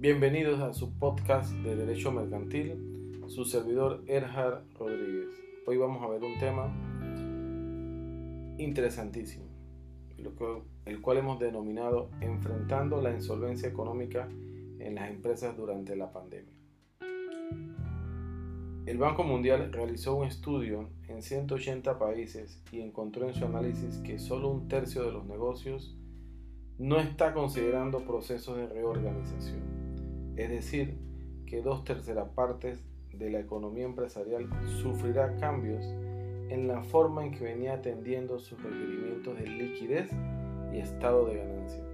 Bienvenidos a su podcast de Derecho Mercantil, su servidor Erhard Rodríguez. Hoy vamos a ver un tema interesantísimo, el cual hemos denominado Enfrentando la insolvencia económica en las empresas durante la pandemia. El Banco Mundial realizó un estudio en 180 países y encontró en su análisis que solo un tercio de los negocios no está considerando procesos de reorganización es decir, que dos terceras partes de la economía empresarial sufrirá cambios en la forma en que venía atendiendo sus requerimientos de liquidez y estado de ganancia.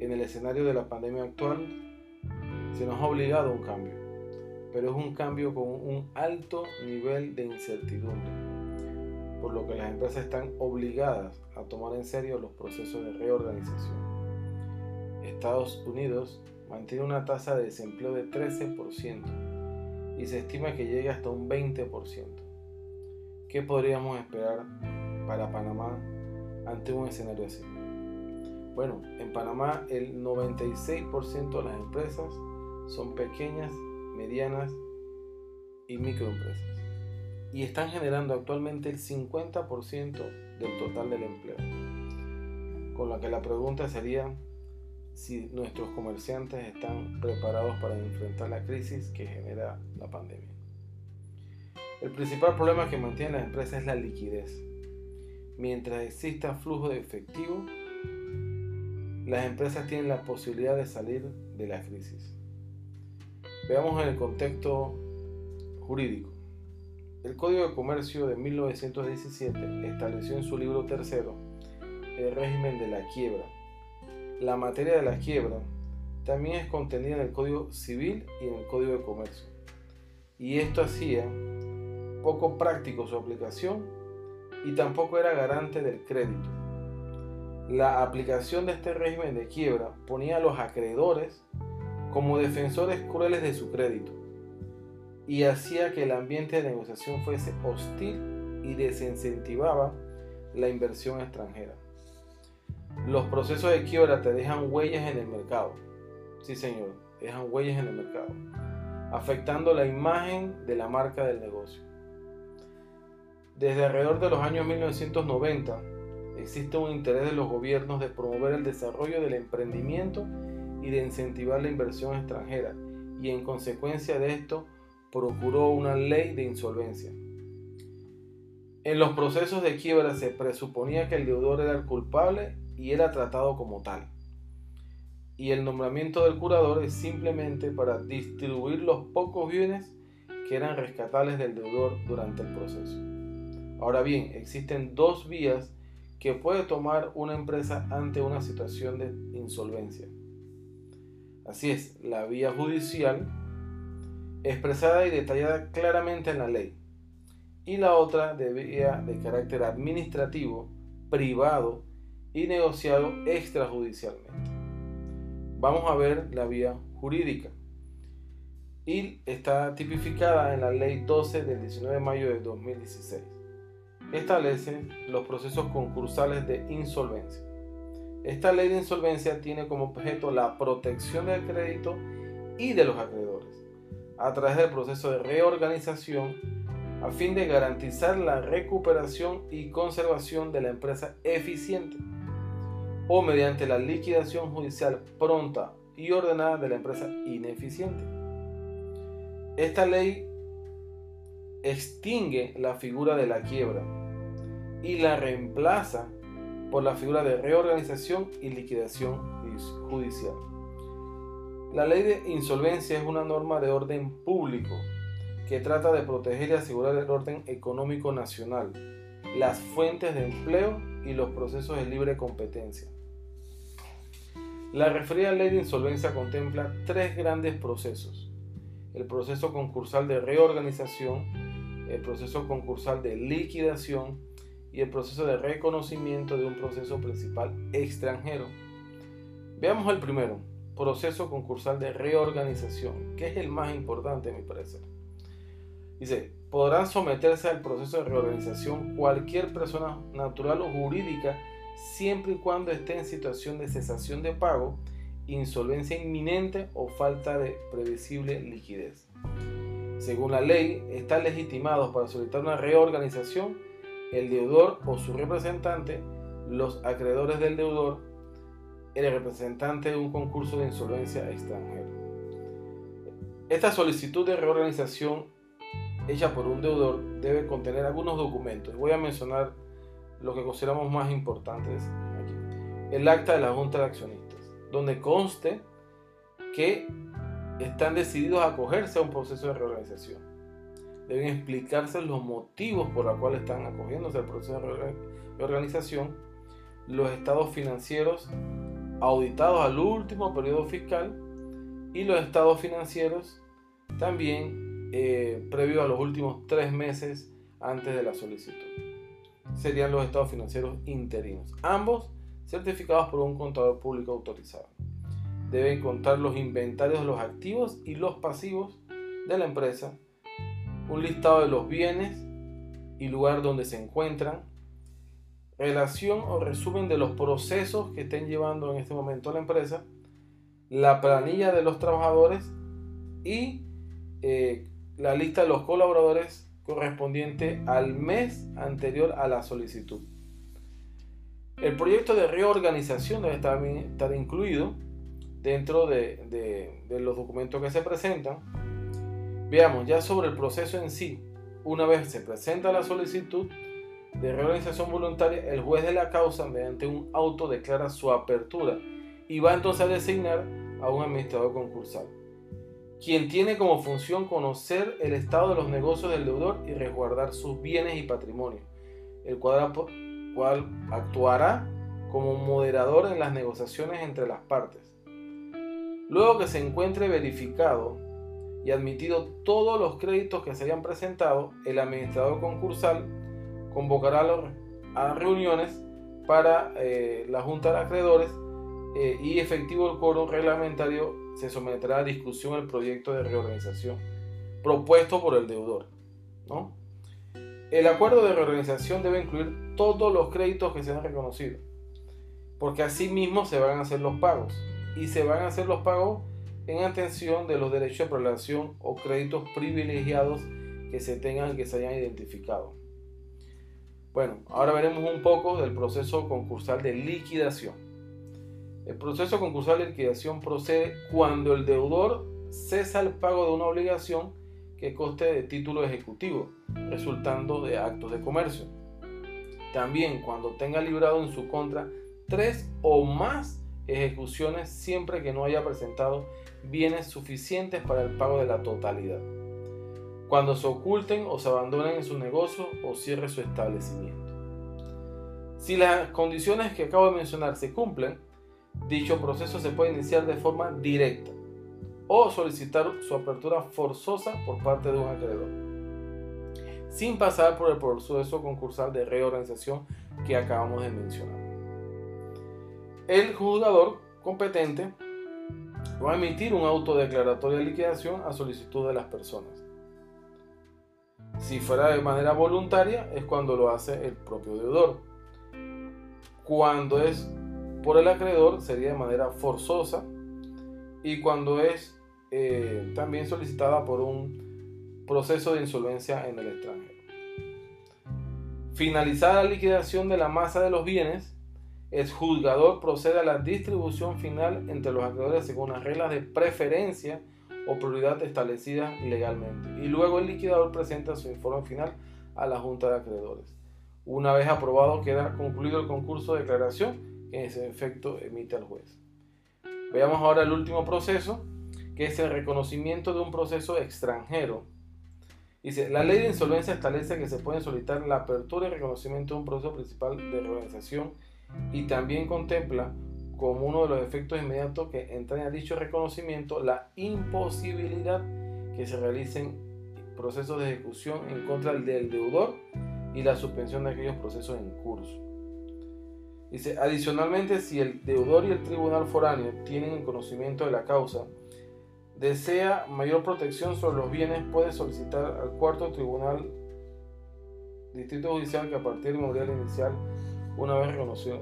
En el escenario de la pandemia actual, se nos ha obligado a un cambio, pero es un cambio con un alto nivel de incertidumbre, por lo que las empresas están obligadas a tomar en serio los procesos de reorganización. Estados Unidos mantiene una tasa de desempleo de 13% y se estima que llegue hasta un 20%. ¿Qué podríamos esperar para Panamá ante un escenario así? Bueno, en Panamá el 96% de las empresas son pequeñas, medianas y microempresas y están generando actualmente el 50% del total del empleo. Con lo que la pregunta sería, si nuestros comerciantes están preparados para enfrentar la crisis que genera la pandemia. El principal problema que mantiene las empresas es la liquidez. Mientras exista flujo de efectivo, las empresas tienen la posibilidad de salir de la crisis. Veamos en el contexto jurídico. El Código de Comercio de 1917 estableció en su libro tercero el régimen de la quiebra la materia de la quiebra también es contenida en el Código Civil y en el Código de Comercio. Y esto hacía poco práctico su aplicación y tampoco era garante del crédito. La aplicación de este régimen de quiebra ponía a los acreedores como defensores crueles de su crédito y hacía que el ambiente de negociación fuese hostil y desincentivaba la inversión extranjera. Los procesos de quiebra te dejan huellas en el mercado. Sí, señor, dejan huellas en el mercado, afectando la imagen de la marca del negocio. Desde alrededor de los años 1990 existe un interés de los gobiernos de promover el desarrollo del emprendimiento y de incentivar la inversión extranjera y en consecuencia de esto procuró una ley de insolvencia. En los procesos de quiebra se presuponía que el deudor era el culpable y era tratado como tal. Y el nombramiento del curador es simplemente para distribuir los pocos bienes que eran rescatables del deudor durante el proceso. Ahora bien, existen dos vías que puede tomar una empresa ante una situación de insolvencia. Así es, la vía judicial, expresada y detallada claramente en la ley, y la otra de vía de carácter administrativo, privado, y negociado extrajudicialmente. Vamos a ver la vía jurídica. Y está tipificada en la Ley 12 del 19 de mayo de 2016. Establece los procesos concursales de insolvencia. Esta ley de insolvencia tiene como objeto la protección del crédito y de los acreedores a través del proceso de reorganización a fin de garantizar la recuperación y conservación de la empresa eficiente o mediante la liquidación judicial pronta y ordenada de la empresa ineficiente. Esta ley extingue la figura de la quiebra y la reemplaza por la figura de reorganización y liquidación judicial. La ley de insolvencia es una norma de orden público que trata de proteger y asegurar el orden económico nacional, las fuentes de empleo y los procesos de libre competencia. La referida ley de insolvencia contempla tres grandes procesos. El proceso concursal de reorganización, el proceso concursal de liquidación y el proceso de reconocimiento de un proceso principal extranjero. Veamos el primero, proceso concursal de reorganización, que es el más importante a mi parecer. Dice, podrán someterse al proceso de reorganización cualquier persona natural o jurídica siempre y cuando esté en situación de cesación de pago insolvencia inminente o falta de previsible liquidez. Según la ley, están legitimados para solicitar una reorganización el deudor o su representante, los acreedores del deudor, el representante de un concurso de insolvencia extranjero. Esta solicitud de reorganización hecha por un deudor debe contener algunos documentos. Voy a mencionar lo que consideramos más importantes aquí. El acta de la Junta de Accionistas, donde conste que están decididos a acogerse a un proceso de reorganización. Deben explicarse los motivos por los cuales están acogiéndose al proceso de reorganización, los estados financieros auditados al último periodo fiscal y los estados financieros también eh, previo a los últimos tres meses antes de la solicitud. Serían los estados financieros interinos, ambos certificados por un contador público autorizado. Deben contar los inventarios de los activos y los pasivos de la empresa, un listado de los bienes y lugar donde se encuentran, relación o resumen de los procesos que estén llevando en este momento la empresa, la planilla de los trabajadores y eh, la lista de los colaboradores correspondiente al mes anterior a la solicitud. El proyecto de reorganización debe estar, estar incluido dentro de, de los documentos que se presentan. Veamos ya sobre el proceso en sí. Una vez se presenta la solicitud, de reorganización voluntaria, el juez de la causa, mediante un auto, declara su apertura y va entonces a designar a un administrador concursal, quien tiene como función conocer el estado de los negocios del deudor y resguardar sus bienes y patrimonio, el cual, actuará como moderador en las negociaciones entre las partes. Luego que se encuentre verificado y admitido todos los créditos que se hayan presentado, el administrador concursal convocará a reuniones para eh, la Junta de Acreedores eh, y efectivo el coro reglamentario se someterá a discusión el proyecto de reorganización propuesto por el deudor. El acuerdo de reorganización debe incluir todos los créditos que sean reconocidos, porque así mismo se van a hacer los pagos y se van a hacer los pagos en atención de los derechos de prelación o créditos privilegiados que se tengan que se hayan identificado. Bueno, ahora veremos un poco del proceso concursal de liquidación. El proceso concursal de liquidación procede cuando el deudor cesa el pago de una obligación que coste de título ejecutivo, resultando de actos de comercio. También cuando tenga librado en su contra tres o más ejecuciones siempre que no haya presentado bienes suficientes para el pago de la totalidad cuando se oculten o se abandonen en su negocio o cierre su establecimiento. Si las condiciones que acabo de mencionar se cumplen, dicho proceso se puede iniciar de forma directa o solicitar su apertura forzosa por parte de un acreedor, sin pasar por el proceso concursal de reorganización que acabamos de mencionar. El juzgador competente va a emitir un auto declaratorio de liquidación a solicitud de las personas. Si fuera de manera voluntaria es cuando lo hace el propio deudor. Cuando es por el acreedor sería de manera forzosa y cuando es eh, también solicitada por un proceso de insolvencia en el extranjero. Finalizada la liquidación de la masa de los bienes, el juzgador procede a la distribución final entre los acreedores según las reglas de preferencia o prioridad establecida legalmente. Y luego el liquidador presenta su informe final a la Junta de Acreedores. Una vez aprobado, queda concluido el concurso de declaración que en ese efecto emite el juez. Veamos ahora el último proceso, que es el reconocimiento de un proceso extranjero. Dice, la ley de insolvencia establece que se puede solicitar la apertura y reconocimiento de un proceso principal de reorganización y también contempla como uno de los efectos inmediatos que entraña dicho reconocimiento la imposibilidad que se realicen procesos de ejecución en contra del deudor y la suspensión de aquellos procesos en curso. Dice, adicionalmente, si el deudor y el tribunal foráneo tienen conocimiento de la causa, desea mayor protección sobre los bienes, puede solicitar al cuarto tribunal distrito judicial que a partir del memorial inicial, una vez reconocido.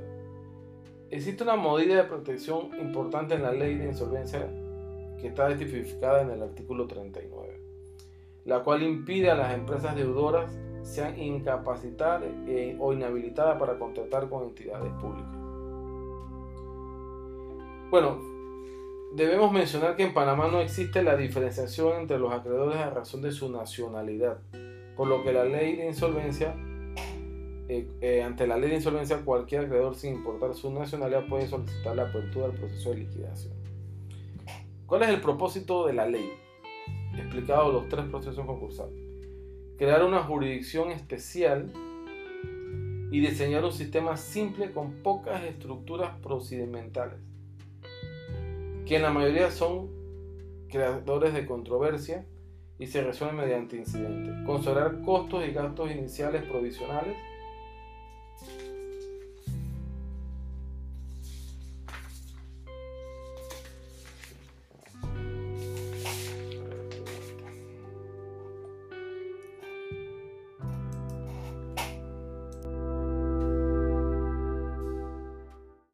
Existe una medida de protección importante en la ley de insolvencia que está tipificada en el artículo 39, la cual impide a las empresas deudoras sean incapacitadas eh, o inhabilitadas para contratar con entidades públicas. Bueno, debemos mencionar que en Panamá no existe la diferenciación entre los acreedores a razón de su nacionalidad, por lo que la ley de insolvencia, eh, eh, ante la ley de insolvencia, cualquier acreedor sin importar su nacionalidad puede solicitar la apertura del proceso de liquidación. ¿Cuál es el propósito de la ley? Explicado los tres procesos concursales. Crear una jurisdicción especial y diseñar un sistema simple con pocas estructuras procedimentales, que en la mayoría son creadores de controversia y se resuelven mediante incidentes. Considerar costos y gastos iniciales provisionales